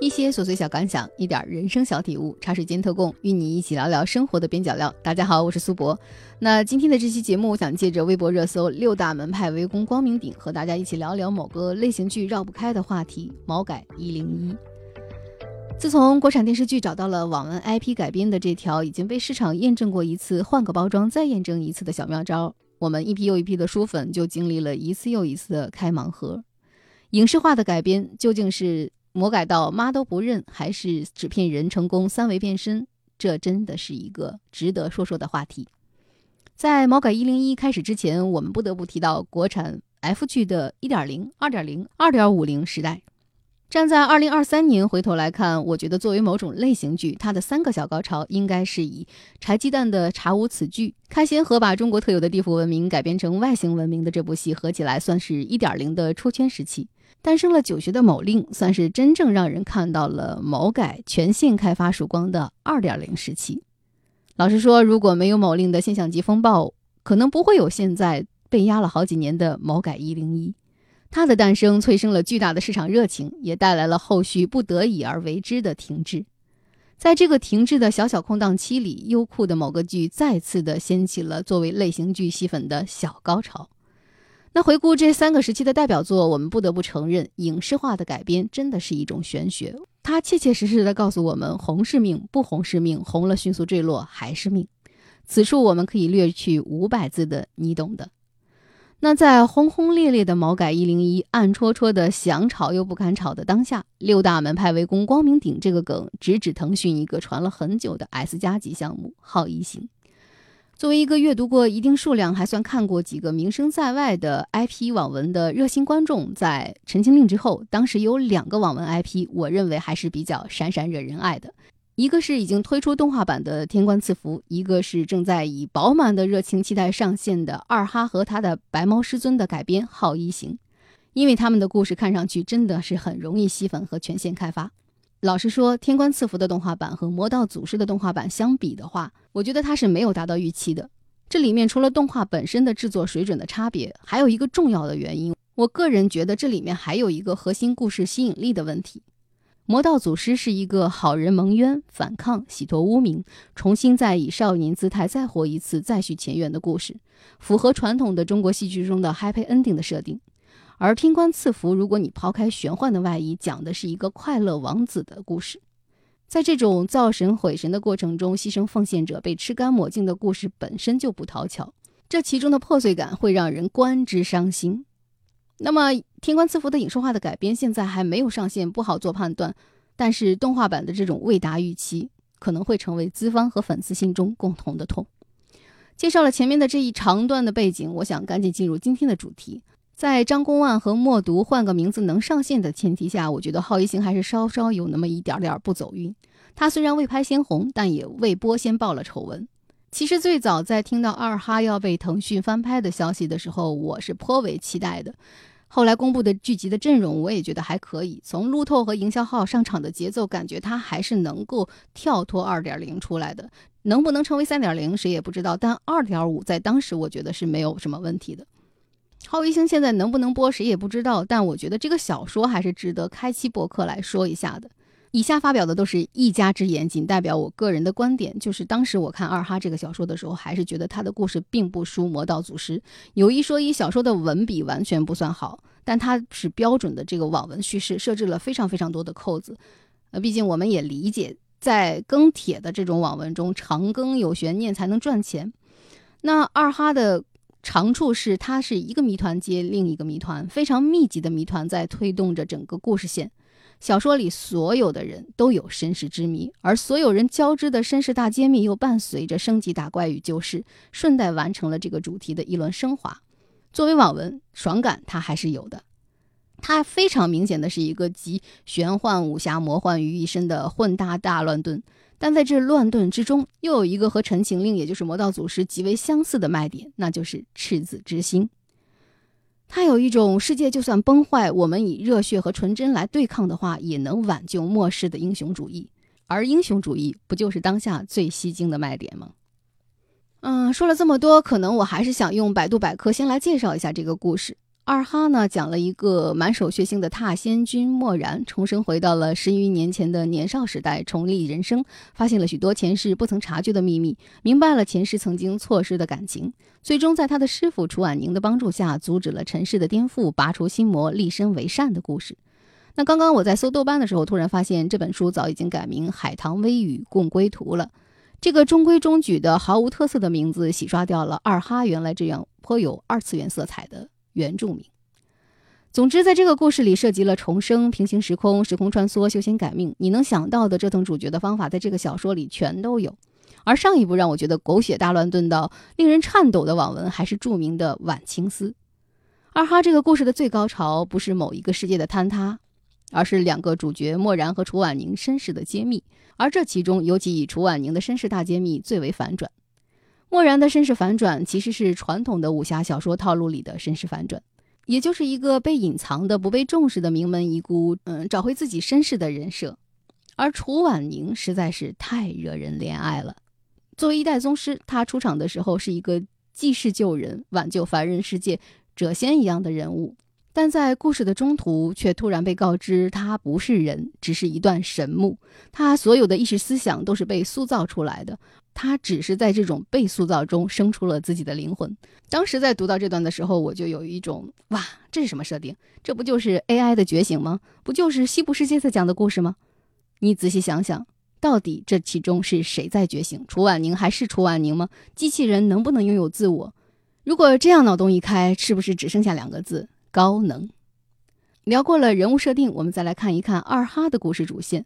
一些琐碎小感想，一点人生小体悟，茶水间特供，与你一起聊聊生活的边角料。大家好，我是苏博。那今天的这期节目，我想借着微博热搜“六大门派围攻光明顶”，和大家一起聊聊某个类型剧绕不开的话题——毛改一零一。自从国产电视剧找到了网文 IP 改编的这条已经被市场验证过一次，换个包装再验证一次的小妙招，我们一批又一批的书粉就经历了一次又一次的开盲盒。影视化的改编究竟是？魔改到妈都不认，还是纸片人成功三维变身？这真的是一个值得说说的话题。在魔改一零一开始之前，我们不得不提到国产 F 剧的一点零、二点零、二点五零时代。站在二零二三年回头来看，我觉得作为某种类型剧，它的三个小高潮应该是以柴鸡蛋的查无此剧开先河把中国特有的地府文明改编成外星文明的这部戏合起来，算是一点零的出圈时期。诞生了九学的某令，算是真正让人看到了某改全线开发曙光的二点零时期。老实说，如果没有某令的现象级风暴，可能不会有现在被压了好几年的某改一零一。它的诞生催生了巨大的市场热情，也带来了后续不得已而为之的停滞。在这个停滞的小小空档期里，优酷的某个剧再次的掀起了作为类型剧吸粉的小高潮。那回顾这三个时期的代表作，我们不得不承认，影视化的改编真的是一种玄学。它切切实实的告诉我们，红是命，不红是命，红了迅速坠落还是命。此处我们可以略去五百字的你懂的。那在轰轰烈烈的毛改一零一，暗戳戳的想炒又不敢炒的当下，六大门派围攻光明顶这个梗，直指腾讯一个传了很久的 S 加级项目——好一行。作为一个阅读过一定数量、还算看过几个名声在外的 IP 网文的热心观众，在《陈情令》之后，当时有两个网文 IP，我认为还是比较闪闪惹人爱的。一个是已经推出动画版的《天官赐福》，一个是正在以饱满的热情期待上线的二哈和他的白猫师尊的改编《好一行》，因为他们的故事看上去真的是很容易吸粉和全线开发。老实说，《天官赐福》的动画版和《魔道祖师》的动画版相比的话，我觉得它是没有达到预期的。这里面除了动画本身的制作水准的差别，还有一个重要的原因，我个人觉得这里面还有一个核心故事吸引力的问题。《魔道祖师》是一个好人蒙冤、反抗、洗脱污名，重新再以少年姿态再活一次、再续前缘的故事，符合传统的中国戏剧中的 happy ending 的设定。而天官赐福，如果你抛开玄幻的外衣，讲的是一个快乐王子的故事。在这种造神毁神的过程中，牺牲奉献者被吃干抹净的故事本身就不讨巧，这其中的破碎感会让人观之伤心。那么，天官赐福的影视化的改编现在还没有上线，不好做判断。但是动画版的这种未达预期，可能会成为资方和粉丝心中共同的痛。介绍了前面的这一长段的背景，我想赶紧进入今天的主题。在张公万和默读换个名字能上线的前提下，我觉得《浩一行》还是稍稍有那么一点点不走运。他虽然未拍先红，但也未播先爆了丑闻。其实最早在听到二哈要被腾讯翻拍的消息的时候，我是颇为期待的。后来公布的剧集的阵容，我也觉得还可以。从路透和营销号上场的节奏，感觉他还是能够跳脱二点零出来的。能不能成为三点零，谁也不知道。但二点五在当时，我觉得是没有什么问题的。《好医星》现在能不能播，谁也不知道。但我觉得这个小说还是值得开期博客来说一下的。以下发表的都是一家之言，仅代表我个人的观点。就是当时我看二哈这个小说的时候，还是觉得他的故事并不输《魔道祖师》。有一说一，小说的文笔完全不算好，但它是标准的这个网文叙事，设置了非常非常多的扣子。呃，毕竟我们也理解，在更帖的这种网文中，长更有悬念才能赚钱。那二哈的。长处是，它是一个谜团接另一个谜团，非常密集的谜团在推动着整个故事线。小说里所有的人都有身世之谜，而所有人交织的身世大揭秘又伴随着升级打怪与救世，顺带完成了这个主题的一轮升华。作为网文，爽感它还是有的。它非常明显的是一个集玄幻、武侠、魔幻于一身的混搭大乱炖。但在这乱炖之中，又有一个和《陈情令》也就是《魔道祖师》极为相似的卖点，那就是赤子之心。它有一种世界就算崩坏，我们以热血和纯真来对抗的话，也能挽救末世的英雄主义。而英雄主义不就是当下最吸睛的卖点吗？嗯，说了这么多，可能我还是想用百度百科先来介绍一下这个故事。二哈呢，讲了一个满手血腥的踏仙君漠然，重生回到了十余年前的年少时代，重历人生，发现了许多前世不曾察觉的秘密，明白了前世曾经错失的感情，最终在他的师傅楚婉宁的帮助下，阻止了尘世的颠覆，拔除心魔，立身为善的故事。那刚刚我在搜豆瓣的时候，突然发现这本书早已经改名《海棠微雨共归途》了。这个中规中矩的、毫无特色的名字，洗刷掉了二哈原来这样颇有二次元色彩的。原住民。总之，在这个故事里，涉及了重生、平行时空、时空穿梭、修仙改命，你能想到的折腾主角的方法，在这个小说里全都有。而上一部让我觉得狗血大乱炖到令人颤抖的网文，还是著名的《晚清思》。二哈这个故事的最高潮，不是某一个世界的坍塌，而是两个主角漠然和楚婉宁身世的揭秘。而这其中，尤其以楚婉宁的身世大揭秘最为反转。漠然的身世反转其实是传统的武侠小说套路里的身世反转，也就是一个被隐藏的、不被重视的名门遗孤，嗯，找回自己身世的人设。而楚婉宁实在是太惹人怜爱了。作为一代宗师，他出场的时候是一个济世救人、挽救凡人世界、谪仙一样的人物，但在故事的中途却突然被告知他不是人，只是一段神木，他所有的意识思想都是被塑造出来的。他只是在这种被塑造中生出了自己的灵魂。当时在读到这段的时候，我就有一种哇，这是什么设定？这不就是 AI 的觉醒吗？不就是西部世界在讲的故事吗？你仔细想想，到底这其中是谁在觉醒？楚婉宁还是楚婉宁吗？机器人能不能拥有自我？如果这样脑洞一开，是不是只剩下两个字：高能？聊过了人物设定，我们再来看一看二哈的故事主线。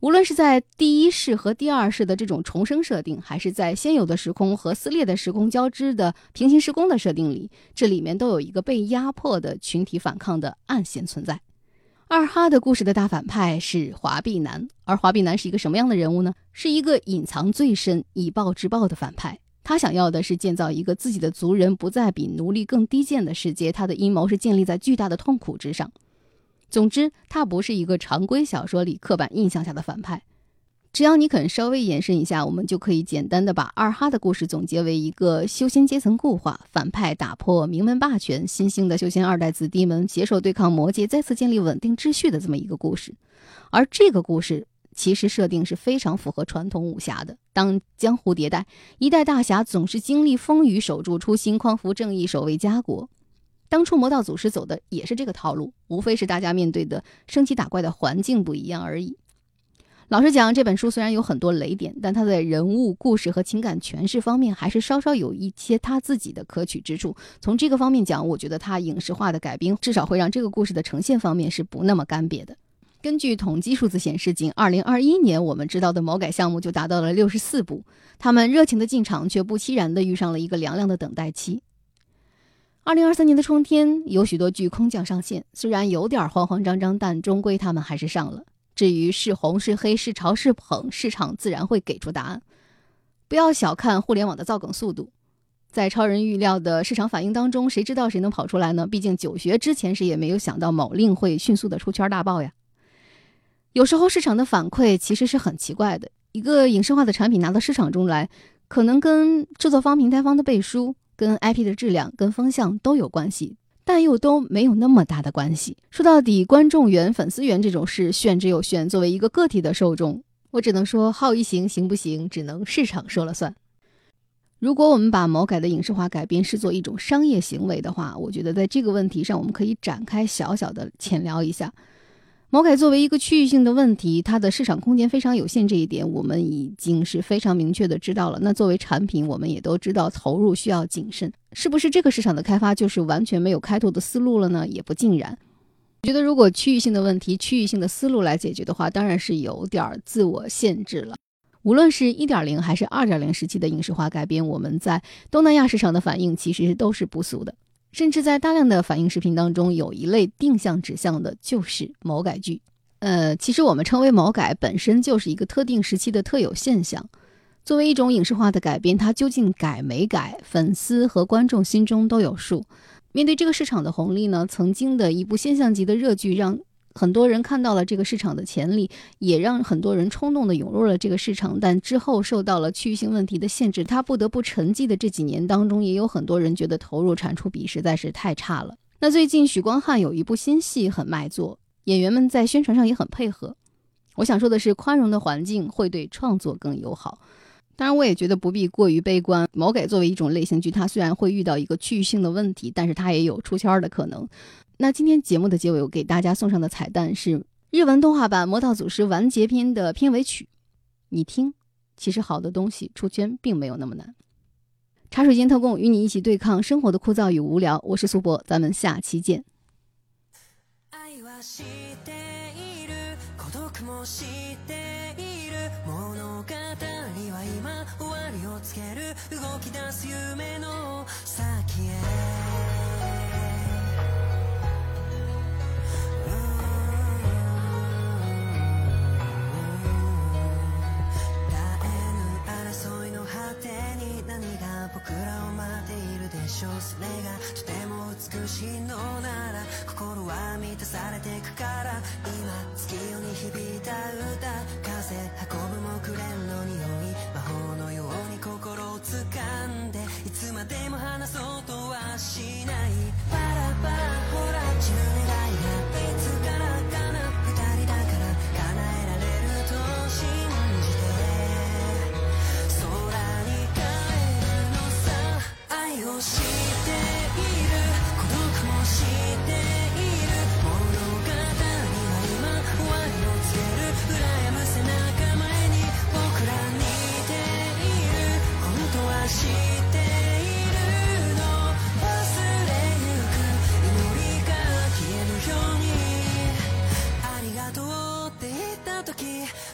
无论是在第一世和第二世的这种重生设定，还是在现有的时空和撕裂的时空交织的平行时空的设定里，这里面都有一个被压迫的群体反抗的暗线存在。二哈的故事的大反派是华碧南，而华碧南是一个什么样的人物呢？是一个隐藏最深、以暴制暴的反派。他想要的是建造一个自己的族人不再比奴隶更低贱的世界。他的阴谋是建立在巨大的痛苦之上。总之，他不是一个常规小说里刻板印象下的反派。只要你肯稍微延伸一下，我们就可以简单的把二哈的故事总结为一个修仙阶层固化，反派打破名门霸权，新兴的修仙二代子弟们携手对抗魔界，再次建立稳定秩序的这么一个故事。而这个故事其实设定是非常符合传统武侠的。当江湖迭代，一代大侠总是经历风雨，守住初心，匡扶正义，守卫家国。当初魔道祖师走的也是这个套路，无非是大家面对的升级打怪的环境不一样而已。老实讲，这本书虽然有很多雷点，但它在人物、故事和情感诠释方面还是稍稍有一些他自己的可取之处。从这个方面讲，我觉得它影视化的改编至少会让这个故事的呈现方面是不那么干瘪的。根据统计数字显示，仅2021年我们知道的魔改项目就达到了64部，他们热情的进场，却不期然的遇上了一个凉凉的等待期。二零二三年的春天，有许多剧空降上线，虽然有点慌慌张张，但终归他们还是上了。至于是红是黑是潮是捧，市场自然会给出答案。不要小看互联网的造梗速度，在超人预料的市场反应当中，谁知道谁能跑出来呢？毕竟九学之前谁也没有想到某令会迅速的出圈大爆呀。有时候市场的反馈其实是很奇怪的，一个影视化的产品拿到市场中来，可能跟制作方、平台方的背书。跟 IP 的质量、跟风向都有关系，但又都没有那么大的关系。说到底，观众缘、粉丝缘这种事，炫之又炫。作为一个个体的受众，我只能说好一行行不行，只能市场说了算。如果我们把某改的影视化改编视作一种商业行为的话，我觉得在这个问题上，我们可以展开小小的浅聊一下。魔改作为一个区域性的问题，它的市场空间非常有限，这一点我们已经是非常明确的知道了。那作为产品，我们也都知道投入需要谨慎，是不是这个市场的开发就是完全没有开拓的思路了呢？也不尽然。我觉得如果区域性的问题、区域性的思路来解决的话，当然是有点自我限制了。无论是一点零还是二点零时期的影视化改编，我们在东南亚市场的反应其实都是不俗的。甚至在大量的反映视频当中，有一类定向指向的，就是某改剧。呃，其实我们称为某改，本身就是一个特定时期的特有现象。作为一种影视化的改编，它究竟改没改，粉丝和观众心中都有数。面对这个市场的红利呢，曾经的一部现象级的热剧让。很多人看到了这个市场的潜力，也让很多人冲动地涌入了这个市场。但之后受到了区域性问题的限制，他不得不沉寂的这几年当中，也有很多人觉得投入产出比实在是太差了。那最近许光汉有一部新戏很卖座，演员们在宣传上也很配合。我想说的是，宽容的环境会对创作更友好。当然，我也觉得不必过于悲观。毛给作为一种类型剧，它虽然会遇到一个区域性的问题，但是它也有出圈的可能。那今天节目的结尾，我给大家送上的彩蛋是日文动画版《魔道祖师完结篇》的片尾曲。你听，其实好的东西出圈并没有那么难。茶水间特供，与你一起对抗生活的枯燥与无聊。我是苏博，咱们下期见。は満たされてくから今月夜に響いた歌風運ぶ木蓮の匂い魔法のように心を掴んでいつまでも離そうとはしない。パラパラほら散る願いがいつからかな二人だから叶えられると信じて。空に帰るのさ愛を知る。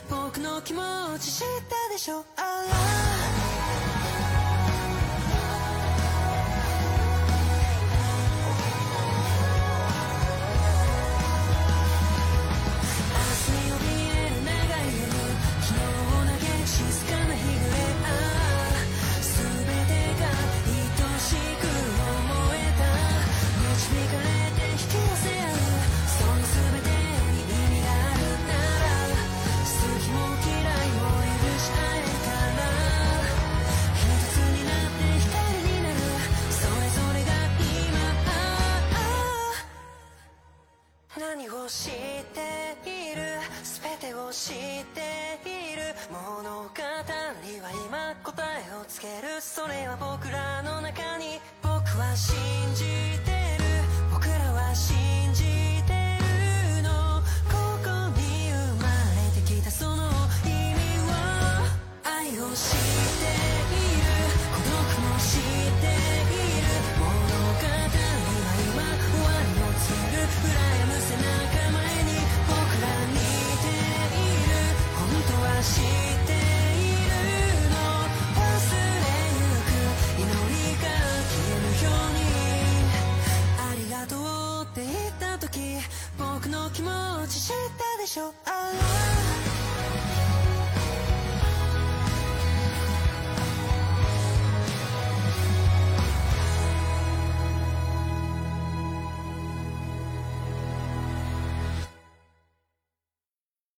僕の気持ち知ったでしょ？